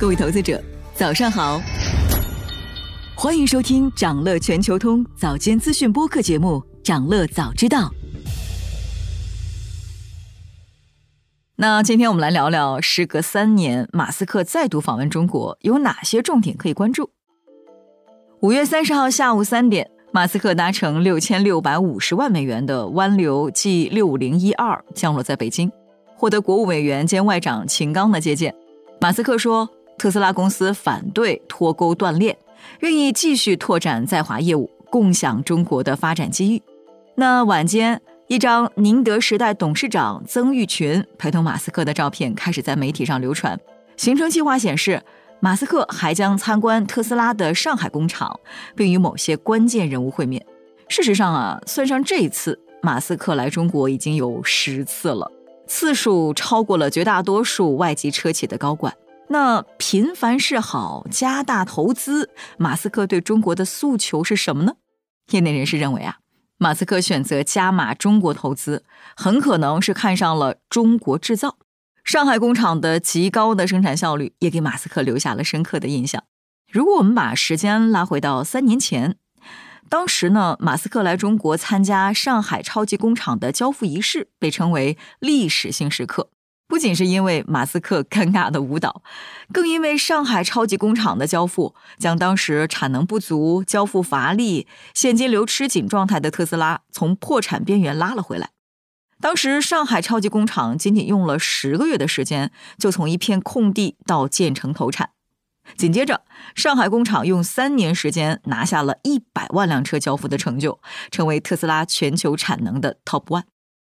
各位投资者，早上好！欢迎收听长乐全球通早间资讯播客节目《长乐早知道》。那今天我们来聊聊，时隔三年，马斯克再度访问中国，有哪些重点可以关注？五月三十号下午三点，马斯克搭乘六千六百五十万美元的湾流 G 六五零一二降落在北京，获得国务委员兼外长秦刚的接见。马斯克说。特斯拉公司反对脱钩断链，愿意继续拓展在华业务，共享中国的发展机遇。那晚间，一张宁德时代董事长曾毓群陪同马斯克的照片开始在媒体上流传。行程计划显示，马斯克还将参观特斯拉的上海工厂，并与某些关键人物会面。事实上啊，算上这一次，马斯克来中国已经有十次了，次数超过了绝大多数外籍车企的高管。那频繁是好，加大投资，马斯克对中国的诉求是什么呢？业内人士认为啊，马斯克选择加码中国投资，很可能是看上了中国制造。上海工厂的极高的生产效率也给马斯克留下了深刻的印象。如果我们把时间拉回到三年前，当时呢，马斯克来中国参加上海超级工厂的交付仪式，被称为历史性时刻。不仅是因为马斯克尴尬的舞蹈，更因为上海超级工厂的交付，将当时产能不足、交付乏力、现金流吃紧状态的特斯拉从破产边缘拉了回来。当时上海超级工厂仅仅用了十个月的时间，就从一片空地到建成投产。紧接着，上海工厂用三年时间拿下了一百万辆车交付的成就，成为特斯拉全球产能的 Top One。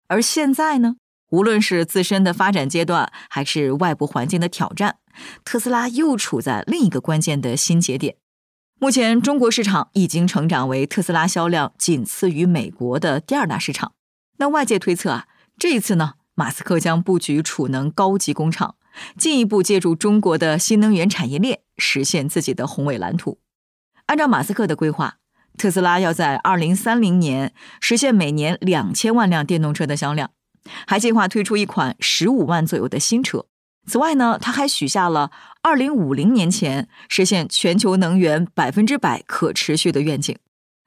而现在呢？无论是自身的发展阶段，还是外部环境的挑战，特斯拉又处在另一个关键的新节点。目前，中国市场已经成长为特斯拉销量仅次于美国的第二大市场。那外界推测啊，这一次呢，马斯克将布局储能高级工厂，进一步借助中国的新能源产业链，实现自己的宏伟蓝图。按照马斯克的规划，特斯拉要在二零三零年实现每年两千万辆电动车的销量。还计划推出一款十五万左右的新车。此外呢，他还许下了二零五零年前实现全球能源百分之百可持续的愿景。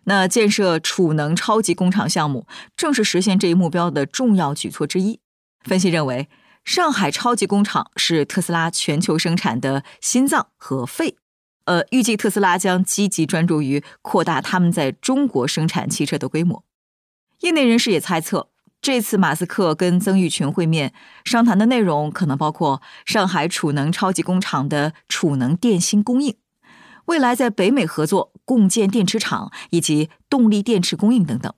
那建设储能超级工厂项目，正是实现这一目标的重要举措之一。分析认为，上海超级工厂是特斯拉全球生产的心脏和肺。呃，预计特斯拉将积极专注于扩大他们在中国生产汽车的规模。业内人士也猜测。这次马斯克跟曾毓群会面，商谈的内容可能包括上海储能超级工厂的储能电芯供应，未来在北美合作共建电池厂以及动力电池供应等等。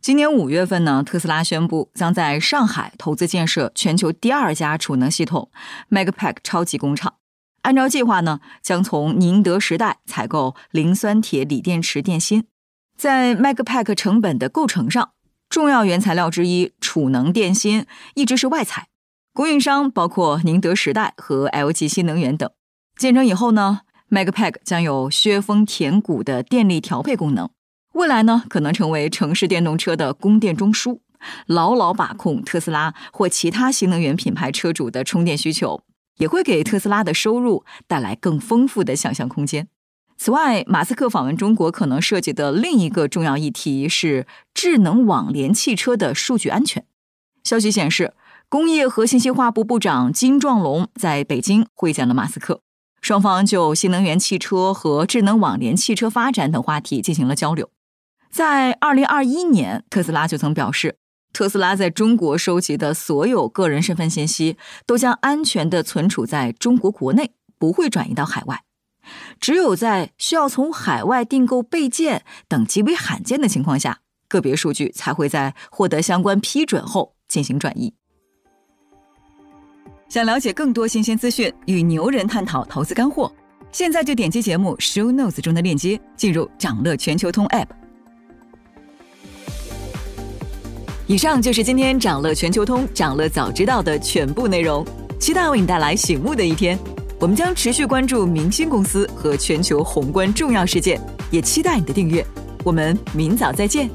今年五月份呢，特斯拉宣布将在上海投资建设全球第二家储能系统 Megapack 超级工厂。按照计划呢，将从宁德时代采购磷酸铁锂电池电芯，在 Megapack 成本的构成上。重要原材料之一储能电芯一直是外采，供应商包括宁德时代和 LG 新能源等。建成以后呢，Megapack 将有削峰填谷的电力调配功能，未来呢可能成为城市电动车的供电中枢，牢牢把控特斯拉或其他新能源品牌车主的充电需求，也会给特斯拉的收入带来更丰富的想象空间。此外，马斯克访问中国可能涉及的另一个重要议题是智能网联汽车的数据安全。消息显示，工业和信息化部部长金壮龙在北京会见了马斯克，双方就新能源汽车和智能网联汽车发展等话题进行了交流。在2021年，特斯拉就曾表示，特斯拉在中国收集的所有个人身份信息都将安全的存储在中国国内，不会转移到海外。只有在需要从海外订购备件等极为罕见的情况下，个别数据才会在获得相关批准后进行转移。想了解更多新鲜资讯，与牛人探讨投资干货，现在就点击节目 show notes 中的链接，进入掌乐全球通 app。以上就是今天掌乐全球通掌乐早知道的全部内容，期待为你带来醒目的一天。我们将持续关注明星公司和全球宏观重要事件，也期待你的订阅。我们明早再见。